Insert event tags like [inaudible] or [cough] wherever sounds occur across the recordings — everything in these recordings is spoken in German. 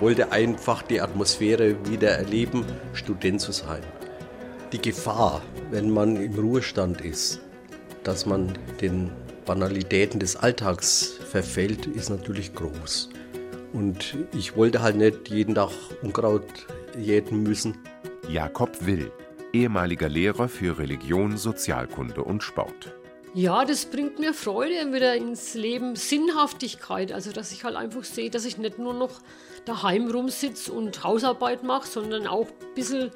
Ich wollte einfach die Atmosphäre wieder erleben, Student zu sein. Die Gefahr, wenn man im Ruhestand ist, dass man den Banalitäten des Alltags verfällt, ist natürlich groß. Und ich wollte halt nicht jeden Tag Unkraut jäten müssen. Jakob Will, ehemaliger Lehrer für Religion, Sozialkunde und Sport. Ja, das bringt mir Freude wieder ins Leben, Sinnhaftigkeit. Also, dass ich halt einfach sehe, dass ich nicht nur noch daheim rumsitze und Hausarbeit mache, sondern auch ein bisschen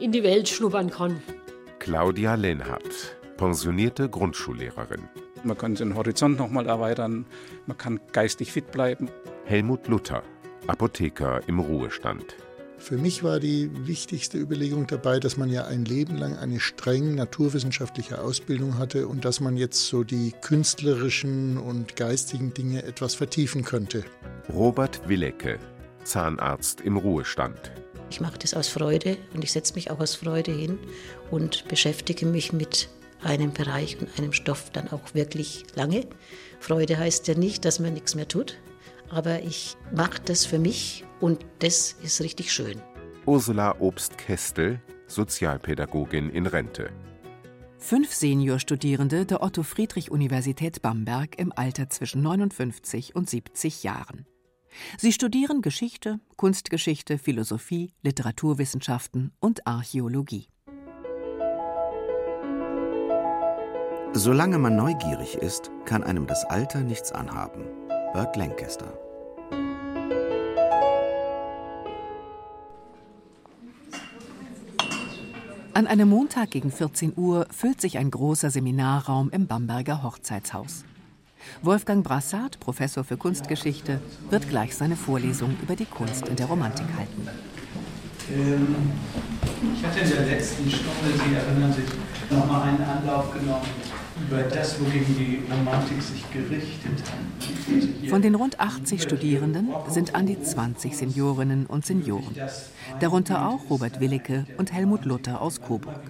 in die Welt schnuppern kann. Claudia Lenhardt, pensionierte Grundschullehrerin. Man kann den Horizont noch mal erweitern, man kann geistig fit bleiben. Helmut Luther, Apotheker im Ruhestand. Für mich war die wichtigste Überlegung dabei, dass man ja ein Leben lang eine streng naturwissenschaftliche Ausbildung hatte und dass man jetzt so die künstlerischen und geistigen Dinge etwas vertiefen könnte. Robert Willecke, Zahnarzt im Ruhestand. Ich mache das aus Freude und ich setze mich auch aus Freude hin und beschäftige mich mit einem Bereich und einem Stoff dann auch wirklich lange. Freude heißt ja nicht, dass man nichts mehr tut, aber ich mache das für mich und das ist richtig schön. Ursula Obst-Kestel, Sozialpädagogin in Rente. Fünf Seniorstudierende der Otto-Friedrich-Universität Bamberg im Alter zwischen 59 und 70 Jahren. Sie studieren Geschichte, Kunstgeschichte, Philosophie, Literaturwissenschaften und Archäologie. Solange man neugierig ist, kann einem das Alter nichts anhaben. Burt Lancaster. An einem Montag gegen 14 Uhr füllt sich ein großer Seminarraum im Bamberger Hochzeitshaus. Wolfgang Brassard, Professor für Kunstgeschichte, wird gleich seine Vorlesung über die Kunst in der Romantik halten. Ähm, ich hatte in der letzten Stunde, Sie erinnern sich, nochmal einen Anlauf genommen über das, wogegen die Romantik sich gerichtet hat. Von den rund 80 Studierenden sind an die 20 Seniorinnen und Senioren. Darunter auch Robert Willicke und Helmut Luther aus Coburg.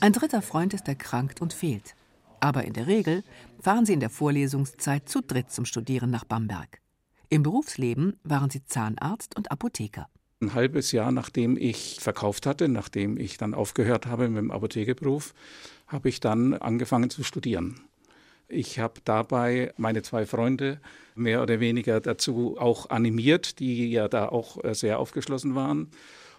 Ein dritter Freund ist erkrankt und fehlt. Aber in der Regel fahren sie in der Vorlesungszeit zu dritt zum Studieren nach Bamberg. Im Berufsleben waren sie Zahnarzt und Apotheker. Ein halbes Jahr nachdem ich verkauft hatte, nachdem ich dann aufgehört habe mit dem Apothekerberuf, habe ich dann angefangen zu studieren. Ich habe dabei meine zwei Freunde mehr oder weniger dazu auch animiert, die ja da auch äh, sehr aufgeschlossen waren.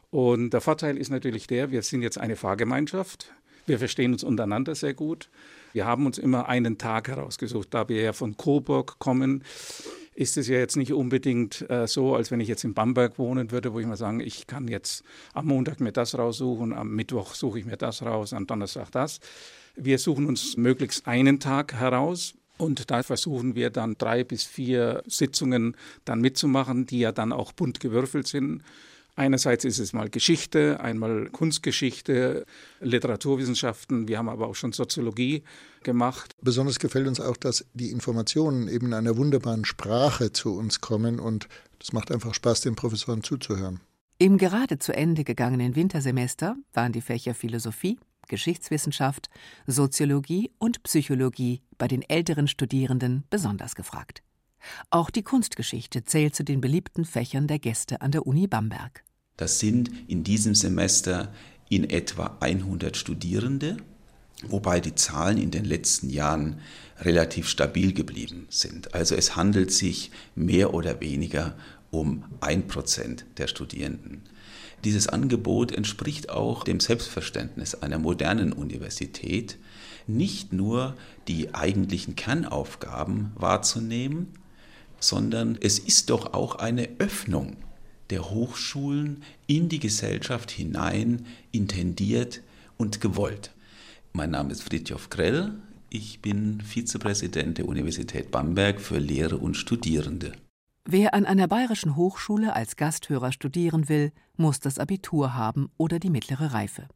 Und der Vorteil ist natürlich der, wir sind jetzt eine Fahrgemeinschaft. Wir verstehen uns untereinander sehr gut. Wir haben uns immer einen Tag herausgesucht. Da wir ja von Coburg kommen, ist es ja jetzt nicht unbedingt äh, so, als wenn ich jetzt in Bamberg wohnen würde, wo ich mal sagen, ich kann jetzt am Montag mir das raussuchen, am Mittwoch suche ich mir das raus, am Donnerstag das. Wir suchen uns möglichst einen Tag heraus und da versuchen wir dann drei bis vier Sitzungen dann mitzumachen, die ja dann auch bunt gewürfelt sind. Einerseits ist es mal Geschichte, einmal Kunstgeschichte, Literaturwissenschaften. Wir haben aber auch schon Soziologie gemacht. Besonders gefällt uns auch, dass die Informationen eben in einer wunderbaren Sprache zu uns kommen und das macht einfach Spaß, den Professoren zuzuhören. Im gerade zu Ende gegangenen Wintersemester waren die Fächer Philosophie, Geschichtswissenschaft, Soziologie und Psychologie bei den älteren Studierenden besonders gefragt. Auch die Kunstgeschichte zählt zu den beliebten Fächern der Gäste an der Uni Bamberg. Das sind in diesem Semester in etwa 100 Studierende, wobei die Zahlen in den letzten Jahren relativ stabil geblieben sind. Also es handelt sich mehr oder weniger um ein Prozent der Studierenden. Dieses Angebot entspricht auch dem Selbstverständnis einer modernen Universität, nicht nur die eigentlichen Kernaufgaben wahrzunehmen, sondern es ist doch auch eine Öffnung der Hochschulen in die Gesellschaft hinein intendiert und gewollt. Mein Name ist Fritjof Krell, ich bin Vizepräsident der Universität Bamberg für Lehre und Studierende. Wer an einer bayerischen Hochschule als Gasthörer studieren will, muss das Abitur haben oder die mittlere Reife.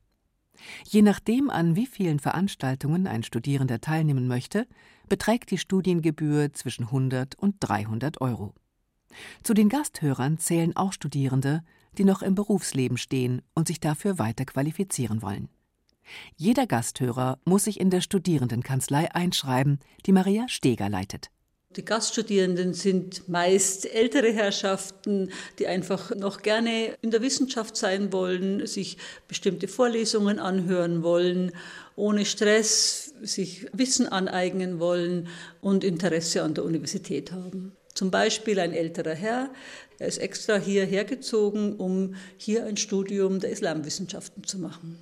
Je nachdem, an wie vielen Veranstaltungen ein Studierender teilnehmen möchte, beträgt die Studiengebühr zwischen 100 und 300 Euro. Zu den Gasthörern zählen auch Studierende, die noch im Berufsleben stehen und sich dafür weiter qualifizieren wollen. Jeder Gasthörer muss sich in der Studierendenkanzlei einschreiben, die Maria Steger leitet. Die Gaststudierenden sind meist ältere Herrschaften, die einfach noch gerne in der Wissenschaft sein wollen, sich bestimmte Vorlesungen anhören wollen, ohne Stress sich Wissen aneignen wollen und Interesse an der Universität haben. Zum Beispiel ein älterer Herr, er ist extra hierher gezogen, um hier ein Studium der Islamwissenschaften zu machen.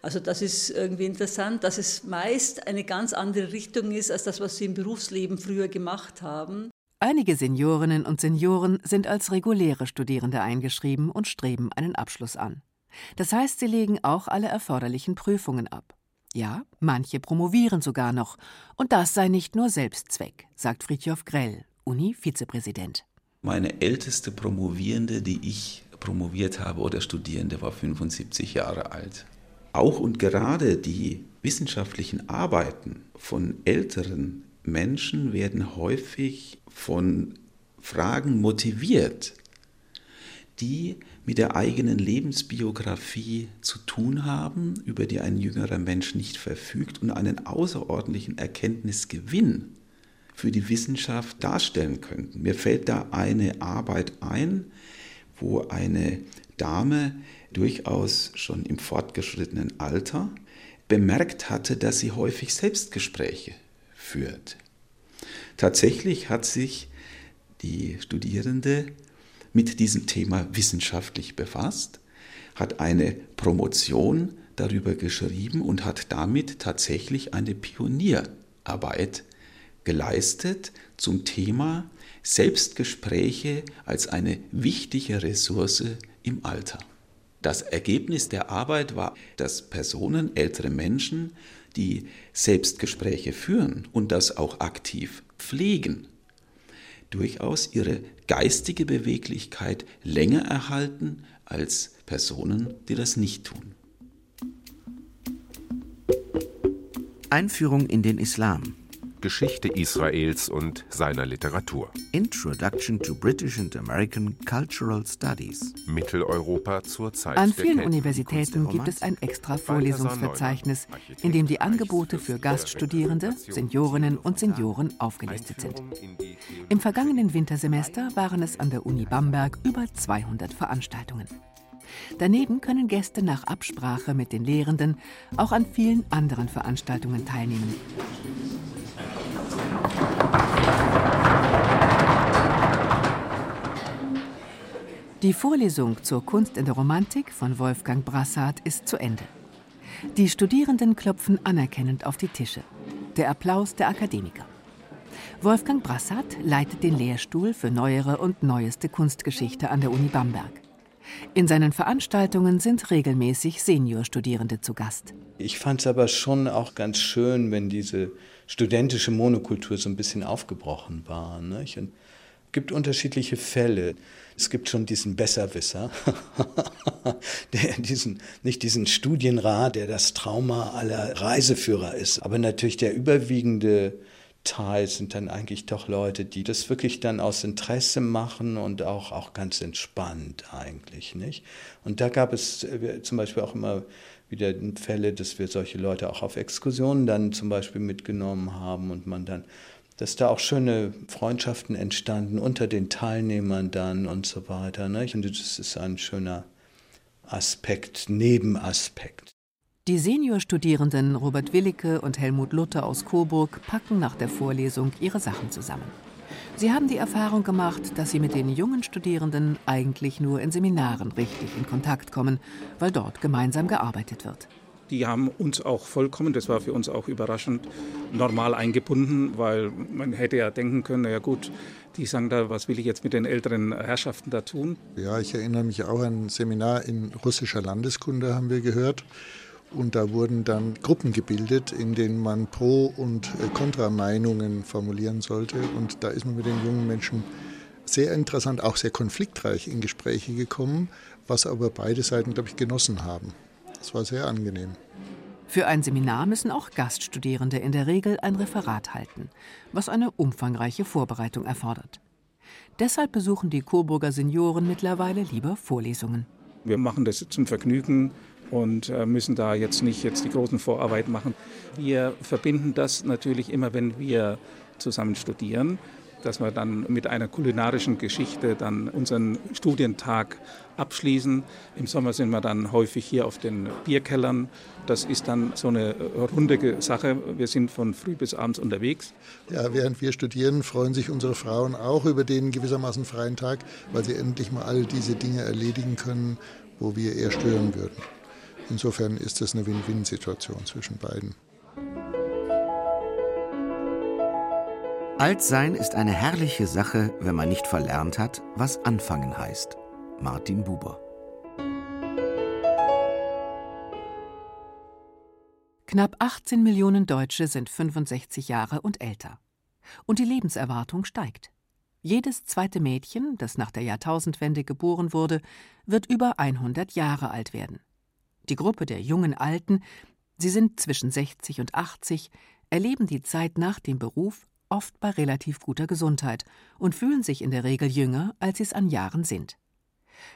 Also das ist irgendwie interessant, dass es meist eine ganz andere Richtung ist als das, was sie im Berufsleben früher gemacht haben. Einige Seniorinnen und Senioren sind als reguläre Studierende eingeschrieben und streben einen Abschluss an. Das heißt, sie legen auch alle erforderlichen Prüfungen ab. Ja, manche promovieren sogar noch. Und das sei nicht nur Selbstzweck, sagt Fritjof Grell, Uni-Vizepräsident. Meine älteste Promovierende, die ich promoviert habe oder Studierende, war 75 Jahre alt auch und gerade die wissenschaftlichen Arbeiten von älteren Menschen werden häufig von Fragen motiviert, die mit der eigenen Lebensbiografie zu tun haben, über die ein jüngerer Mensch nicht verfügt und einen außerordentlichen Erkenntnisgewinn für die Wissenschaft darstellen könnten. Mir fällt da eine Arbeit ein, wo eine Dame durchaus schon im fortgeschrittenen Alter bemerkt hatte, dass sie häufig Selbstgespräche führt. Tatsächlich hat sich die Studierende mit diesem Thema wissenschaftlich befasst, hat eine Promotion darüber geschrieben und hat damit tatsächlich eine Pionierarbeit geleistet zum Thema Selbstgespräche als eine wichtige Ressource im Alter. Das Ergebnis der Arbeit war, dass Personen, ältere Menschen, die Selbstgespräche führen und das auch aktiv pflegen, durchaus ihre geistige Beweglichkeit länger erhalten als Personen, die das nicht tun. Einführung in den Islam Geschichte Israels und seiner Literatur. Introduction to British and American Cultural Studies. Mitteleuropa zur Zeit An vielen Universitäten gibt es ein extra Vorlesungsverzeichnis, in dem die Angebote für Gaststudierende, Seniorinnen und Senioren aufgelistet sind. Im vergangenen Wintersemester waren es an der Uni Bamberg über 200 Veranstaltungen. Daneben können Gäste nach Absprache mit den Lehrenden auch an vielen anderen Veranstaltungen teilnehmen. Die Vorlesung zur Kunst in der Romantik von Wolfgang Brassard ist zu Ende. Die Studierenden klopfen anerkennend auf die Tische. Der Applaus der Akademiker. Wolfgang Brassard leitet den Lehrstuhl für neuere und neueste Kunstgeschichte an der Uni Bamberg. In seinen Veranstaltungen sind regelmäßig Seniorstudierende zu Gast. Ich fand es aber schon auch ganz schön, wenn diese studentische Monokultur so ein bisschen aufgebrochen war. Nicht? Und es gibt unterschiedliche Fälle. Es gibt schon diesen Besserwisser, [laughs] der diesen, nicht diesen Studienrat, der das Trauma aller Reiseführer ist, aber natürlich der überwiegende Teil sind dann eigentlich doch Leute, die das wirklich dann aus Interesse machen und auch, auch ganz entspannt eigentlich, nicht? Und da gab es äh, zum Beispiel auch immer wieder Fälle, dass wir solche Leute auch auf Exkursionen dann zum Beispiel mitgenommen haben und man dann, dass da auch schöne Freundschaften entstanden unter den Teilnehmern dann und so weiter. Ne? Und das ist ein schöner Aspekt, Nebenaspekt. Die Seniorstudierenden Robert Willicke und Helmut Luther aus Coburg packen nach der Vorlesung ihre Sachen zusammen. Sie haben die Erfahrung gemacht, dass sie mit den jungen Studierenden eigentlich nur in Seminaren richtig in Kontakt kommen, weil dort gemeinsam gearbeitet wird. Die haben uns auch vollkommen, das war für uns auch überraschend, normal eingebunden, weil man hätte ja denken können, na ja gut, die sagen da, was will ich jetzt mit den älteren Herrschaften da tun? Ja, ich erinnere mich auch an ein Seminar in russischer Landeskunde, haben wir gehört. Und da wurden dann Gruppen gebildet, in denen man Pro- und äh, Kontrameinungen formulieren sollte. Und da ist man mit den jungen Menschen sehr interessant, auch sehr konfliktreich in Gespräche gekommen, was aber beide Seiten, glaube ich, genossen haben. Das war sehr angenehm. Für ein Seminar müssen auch Gaststudierende in der Regel ein Referat halten, was eine umfangreiche Vorbereitung erfordert. Deshalb besuchen die Coburger Senioren mittlerweile lieber Vorlesungen. Wir machen das zum Vergnügen und äh, müssen da jetzt nicht jetzt die großen Vorarbeit machen. Wir verbinden das natürlich immer, wenn wir zusammen studieren dass wir dann mit einer kulinarischen Geschichte dann unseren Studientag abschließen. Im Sommer sind wir dann häufig hier auf den Bierkellern. Das ist dann so eine runde Sache. Wir sind von früh bis abends unterwegs. Ja, während wir studieren, freuen sich unsere Frauen auch über den gewissermaßen freien Tag, weil sie endlich mal all diese Dinge erledigen können, wo wir eher stören würden. Insofern ist das eine Win-Win-Situation zwischen beiden. Altsein ist eine herrliche Sache, wenn man nicht verlernt hat, was anfangen heißt. Martin Buber. Knapp 18 Millionen Deutsche sind 65 Jahre und älter. Und die Lebenserwartung steigt. Jedes zweite Mädchen, das nach der Jahrtausendwende geboren wurde, wird über 100 Jahre alt werden. Die Gruppe der jungen Alten, sie sind zwischen 60 und 80, erleben die Zeit nach dem Beruf oft bei relativ guter Gesundheit und fühlen sich in der Regel jünger, als sie es an Jahren sind.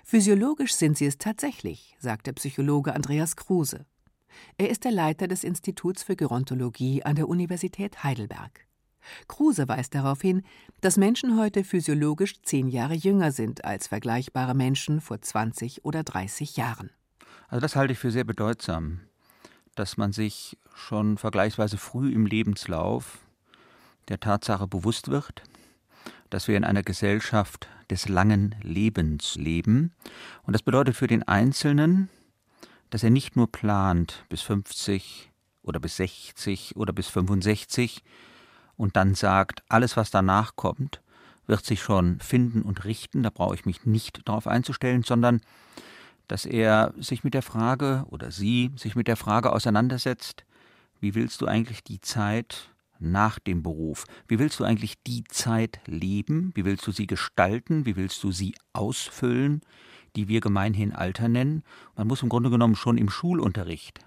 Physiologisch sind sie es tatsächlich, sagt der Psychologe Andreas Kruse. Er ist der Leiter des Instituts für Gerontologie an der Universität Heidelberg. Kruse weist darauf hin, dass Menschen heute physiologisch zehn Jahre jünger sind als vergleichbare Menschen vor 20 oder 30 Jahren. Also das halte ich für sehr bedeutsam, dass man sich schon vergleichsweise früh im Lebenslauf der Tatsache bewusst wird, dass wir in einer Gesellschaft des langen Lebens leben. Und das bedeutet für den Einzelnen, dass er nicht nur plant bis 50 oder bis 60 oder bis 65 und dann sagt, alles, was danach kommt, wird sich schon finden und richten, da brauche ich mich nicht darauf einzustellen, sondern dass er sich mit der Frage oder sie sich mit der Frage auseinandersetzt, wie willst du eigentlich die Zeit nach dem Beruf, wie willst du eigentlich die Zeit leben, wie willst du sie gestalten, wie willst du sie ausfüllen, die wir gemeinhin Alter nennen. Man muss im Grunde genommen schon im Schulunterricht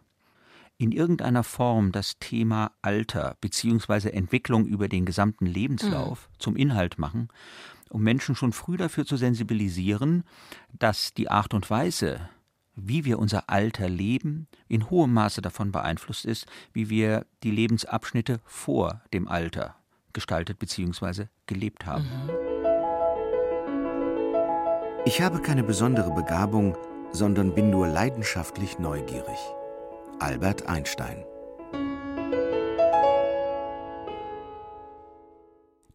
in irgendeiner Form das Thema Alter bzw. Entwicklung über den gesamten Lebenslauf mhm. zum Inhalt machen um Menschen schon früh dafür zu sensibilisieren, dass die Art und Weise, wie wir unser Alter leben, in hohem Maße davon beeinflusst ist, wie wir die Lebensabschnitte vor dem Alter gestaltet bzw. gelebt haben. Mhm. Ich habe keine besondere Begabung, sondern bin nur leidenschaftlich neugierig. Albert Einstein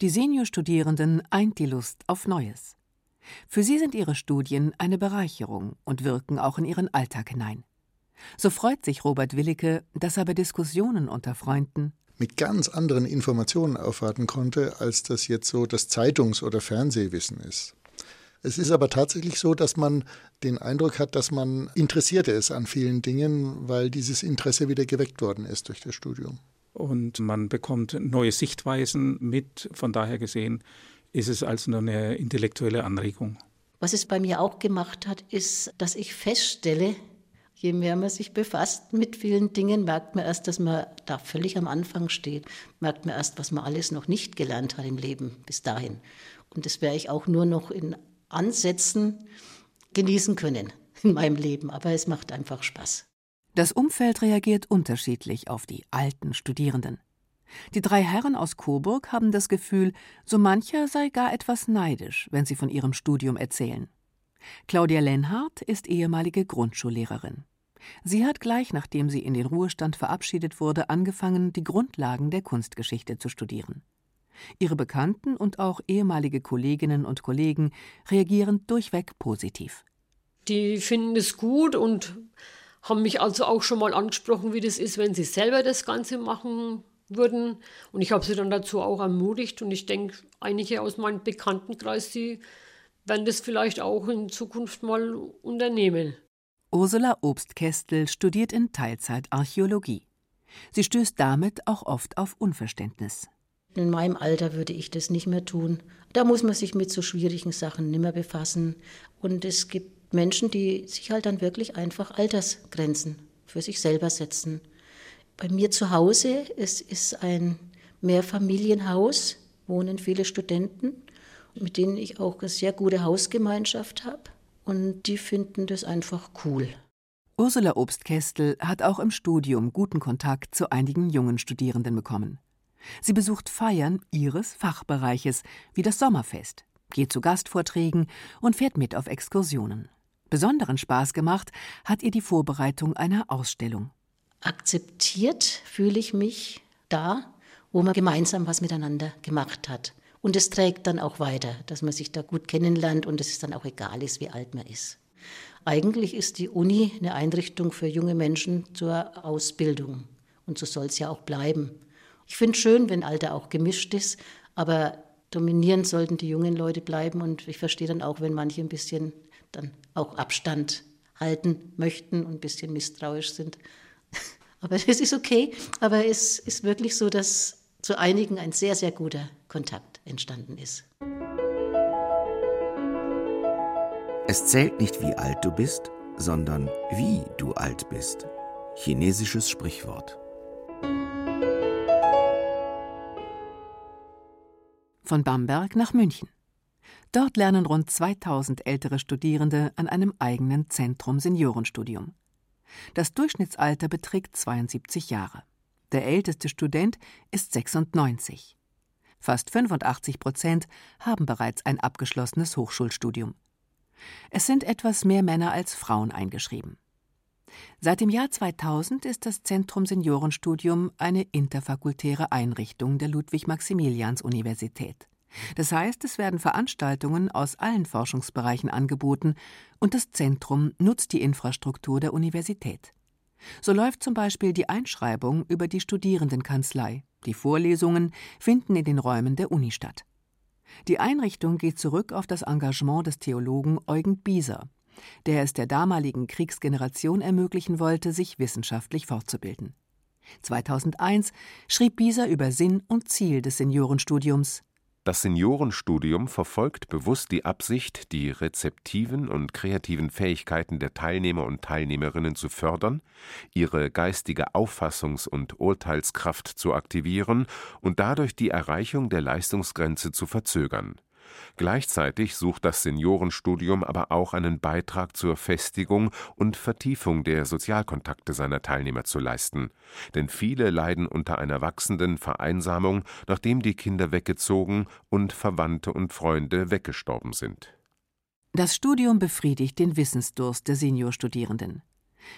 Die Seniorstudierenden eint die Lust auf Neues. Für sie sind ihre Studien eine Bereicherung und wirken auch in ihren Alltag hinein. So freut sich Robert Willicke, dass er bei Diskussionen unter Freunden mit ganz anderen Informationen aufwarten konnte, als das jetzt so das Zeitungs- oder Fernsehwissen ist. Es ist aber tatsächlich so, dass man den Eindruck hat, dass man interessierte ist an vielen Dingen, weil dieses Interesse wieder geweckt worden ist durch das Studium und man bekommt neue Sichtweisen mit. Von daher gesehen ist es also eine intellektuelle Anregung. Was es bei mir auch gemacht hat, ist, dass ich feststelle, je mehr man sich befasst mit vielen Dingen, merkt man erst, dass man da völlig am Anfang steht. Merkt man erst, was man alles noch nicht gelernt hat im Leben bis dahin. Und das werde ich auch nur noch in Ansätzen genießen können [laughs] in meinem Leben. Aber es macht einfach Spaß. Das Umfeld reagiert unterschiedlich auf die alten Studierenden. Die drei Herren aus Coburg haben das Gefühl, so mancher sei gar etwas neidisch, wenn sie von ihrem Studium erzählen. Claudia Lenhardt ist ehemalige Grundschullehrerin. Sie hat gleich nachdem sie in den Ruhestand verabschiedet wurde, angefangen, die Grundlagen der Kunstgeschichte zu studieren. Ihre Bekannten und auch ehemalige Kolleginnen und Kollegen reagieren durchweg positiv. Die finden es gut und haben mich also auch schon mal angesprochen, wie das ist, wenn sie selber das Ganze machen würden. Und ich habe sie dann dazu auch ermutigt. Und ich denke, einige aus meinem Bekanntenkreis, die werden das vielleicht auch in Zukunft mal unternehmen. Ursula Obstkästel studiert in Teilzeit Archäologie. Sie stößt damit auch oft auf Unverständnis. In meinem Alter würde ich das nicht mehr tun. Da muss man sich mit so schwierigen Sachen nicht mehr befassen. Und es gibt Menschen, die sich halt dann wirklich einfach Altersgrenzen für sich selber setzen. Bei mir zu Hause, es ist ein Mehrfamilienhaus, wohnen viele Studenten, mit denen ich auch eine sehr gute Hausgemeinschaft habe. Und die finden das einfach cool. Ursula Obstkästel hat auch im Studium guten Kontakt zu einigen jungen Studierenden bekommen. Sie besucht Feiern ihres Fachbereiches, wie das Sommerfest, geht zu Gastvorträgen und fährt mit auf Exkursionen. Besonderen Spaß gemacht hat ihr die Vorbereitung einer Ausstellung. Akzeptiert fühle ich mich da, wo man gemeinsam was miteinander gemacht hat. Und es trägt dann auch weiter, dass man sich da gut kennenlernt und es dann auch egal ist, wie alt man ist. Eigentlich ist die Uni eine Einrichtung für junge Menschen zur Ausbildung. Und so soll es ja auch bleiben. Ich finde es schön, wenn Alter auch gemischt ist, aber dominierend sollten die jungen Leute bleiben. Und ich verstehe dann auch, wenn manche ein bisschen dann auch Abstand halten möchten und ein bisschen misstrauisch sind. [laughs] Aber es ist okay. Aber es ist wirklich so, dass zu einigen ein sehr, sehr guter Kontakt entstanden ist. Es zählt nicht, wie alt du bist, sondern wie du alt bist. Chinesisches Sprichwort. Von Bamberg nach München. Dort lernen rund 2000 ältere Studierende an einem eigenen Zentrum Seniorenstudium. Das Durchschnittsalter beträgt 72 Jahre. Der älteste Student ist 96. Fast 85 Prozent haben bereits ein abgeschlossenes Hochschulstudium. Es sind etwas mehr Männer als Frauen eingeschrieben. Seit dem Jahr 2000 ist das Zentrum Seniorenstudium eine interfakultäre Einrichtung der Ludwig-Maximilians-Universität. Das heißt, es werden Veranstaltungen aus allen Forschungsbereichen angeboten und das Zentrum nutzt die Infrastruktur der Universität. So läuft zum Beispiel die Einschreibung über die Studierendenkanzlei. Die Vorlesungen finden in den Räumen der Uni statt. Die Einrichtung geht zurück auf das Engagement des Theologen Eugen Bieser, der es der damaligen Kriegsgeneration ermöglichen wollte, sich wissenschaftlich fortzubilden. 2001 schrieb Bieser über Sinn und Ziel des Seniorenstudiums das Seniorenstudium verfolgt bewusst die Absicht, die rezeptiven und kreativen Fähigkeiten der Teilnehmer und Teilnehmerinnen zu fördern, ihre geistige Auffassungs- und Urteilskraft zu aktivieren und dadurch die Erreichung der Leistungsgrenze zu verzögern Gleichzeitig sucht das Seniorenstudium aber auch einen Beitrag zur Festigung und Vertiefung der Sozialkontakte seiner Teilnehmer zu leisten. Denn viele leiden unter einer wachsenden Vereinsamung, nachdem die Kinder weggezogen und Verwandte und Freunde weggestorben sind. Das Studium befriedigt den Wissensdurst der Seniorstudierenden.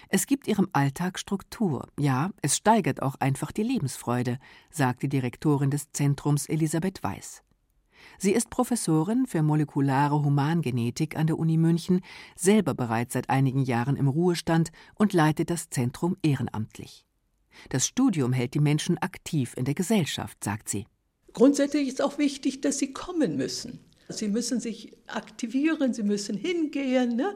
Es gibt ihrem Alltag Struktur, ja, es steigert auch einfach die Lebensfreude, sagt die Direktorin des Zentrums Elisabeth Weiß. Sie ist Professorin für molekulare Humangenetik an der Uni München, selber bereits seit einigen Jahren im Ruhestand und leitet das Zentrum ehrenamtlich. Das Studium hält die Menschen aktiv in der Gesellschaft, sagt sie. Grundsätzlich ist auch wichtig, dass sie kommen müssen. Sie müssen sich aktivieren, sie müssen hingehen, ne?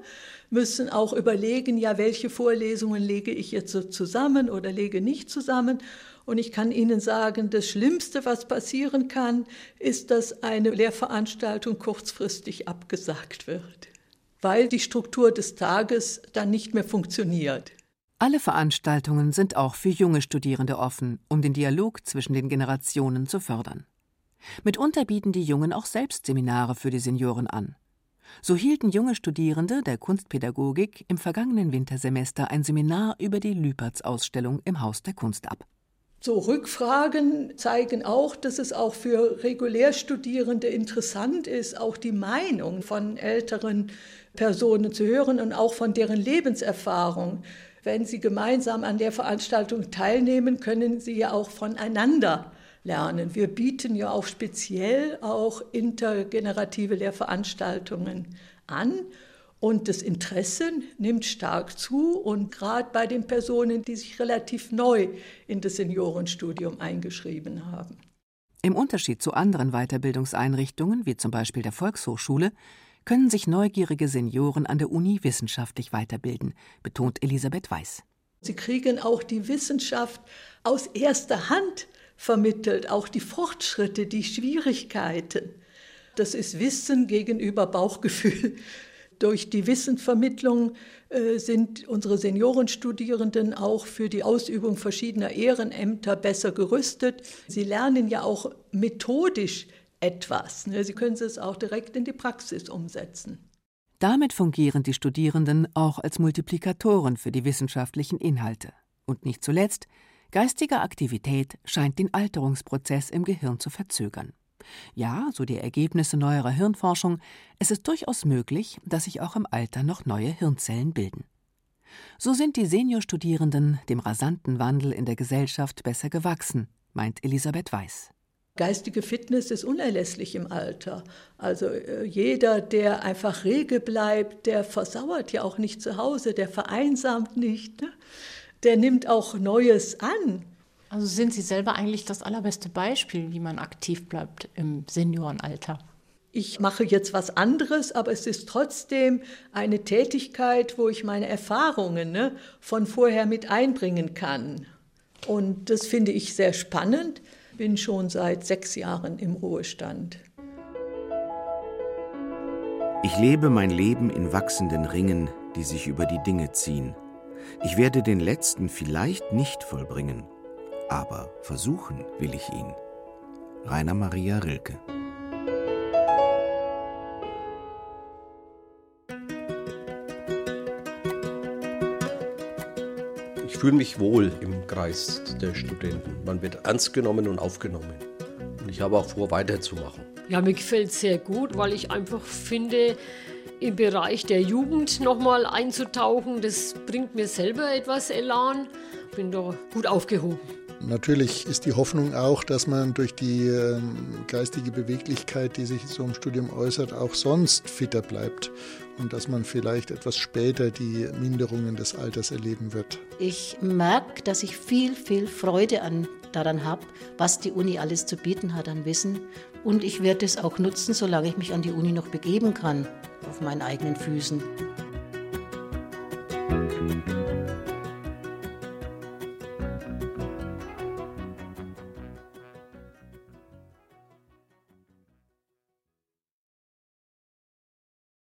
müssen auch überlegen, ja, welche Vorlesungen lege ich jetzt so zusammen oder lege nicht zusammen. Und ich kann Ihnen sagen, das Schlimmste, was passieren kann, ist, dass eine Lehrveranstaltung kurzfristig abgesagt wird, weil die Struktur des Tages dann nicht mehr funktioniert. Alle Veranstaltungen sind auch für junge Studierende offen, um den Dialog zwischen den Generationen zu fördern. Mitunter bieten die Jungen auch selbst Seminare für die Senioren an. So hielten junge Studierende der Kunstpädagogik im vergangenen Wintersemester ein Seminar über die Lüpertz-Ausstellung im Haus der Kunst ab. So Rückfragen zeigen auch, dass es auch für Regulärstudierende interessant ist, auch die Meinung von älteren Personen zu hören und auch von deren Lebenserfahrung. Wenn sie gemeinsam an der Veranstaltung teilnehmen, können sie ja auch voneinander lernen. Wir bieten ja auch speziell auch intergenerative Lehrveranstaltungen an und das Interesse nimmt stark zu und gerade bei den Personen, die sich relativ neu in das Seniorenstudium eingeschrieben haben. Im Unterschied zu anderen Weiterbildungseinrichtungen, wie zum Beispiel der Volkshochschule, können sich neugierige Senioren an der Uni wissenschaftlich weiterbilden, betont Elisabeth Weiß. Sie kriegen auch die Wissenschaft aus erster Hand vermittelt, auch die Fortschritte, die Schwierigkeiten. Das ist Wissen gegenüber Bauchgefühl [laughs] durch die Wissensvermittlung äh, sind unsere Seniorenstudierenden auch für die Ausübung verschiedener Ehrenämter besser gerüstet. Sie lernen ja auch methodisch etwas. Ne? Sie können es auch direkt in die Praxis umsetzen. Damit fungieren die Studierenden auch als Multiplikatoren für die wissenschaftlichen Inhalte. Und nicht zuletzt, Geistige Aktivität scheint den Alterungsprozess im Gehirn zu verzögern. Ja, so die Ergebnisse neuerer Hirnforschung, es ist durchaus möglich, dass sich auch im Alter noch neue Hirnzellen bilden. So sind die Seniorstudierenden dem rasanten Wandel in der Gesellschaft besser gewachsen, meint Elisabeth Weiß. Geistige Fitness ist unerlässlich im Alter. Also äh, jeder, der einfach rege bleibt, der versauert ja auch nicht zu Hause, der vereinsamt nicht, ne? Der nimmt auch Neues an. Also sind Sie selber eigentlich das allerbeste Beispiel, wie man aktiv bleibt im Seniorenalter? Ich mache jetzt was anderes, aber es ist trotzdem eine Tätigkeit, wo ich meine Erfahrungen ne, von vorher mit einbringen kann. Und das finde ich sehr spannend. Bin schon seit sechs Jahren im Ruhestand. Ich lebe mein Leben in wachsenden Ringen, die sich über die Dinge ziehen. Ich werde den letzten vielleicht nicht vollbringen, aber versuchen will ich ihn. Rainer Maria Rilke Ich fühle mich wohl im Kreis der Studenten. Man wird ernst genommen und aufgenommen. Und ich habe auch vor, weiterzumachen. Ja, mir gefällt es sehr gut, weil ich einfach finde, im Bereich der Jugend nochmal einzutauchen, das bringt mir selber etwas Elan. Bin da gut aufgehoben. Natürlich ist die Hoffnung auch, dass man durch die ähm, geistige Beweglichkeit, die sich so im Studium äußert, auch sonst fitter bleibt und dass man vielleicht etwas später die Minderungen des Alters erleben wird. Ich merke, dass ich viel, viel Freude an, daran habe, was die Uni alles zu bieten hat an Wissen. Und ich werde es auch nutzen, solange ich mich an die Uni noch begeben kann, auf meinen eigenen Füßen. Musik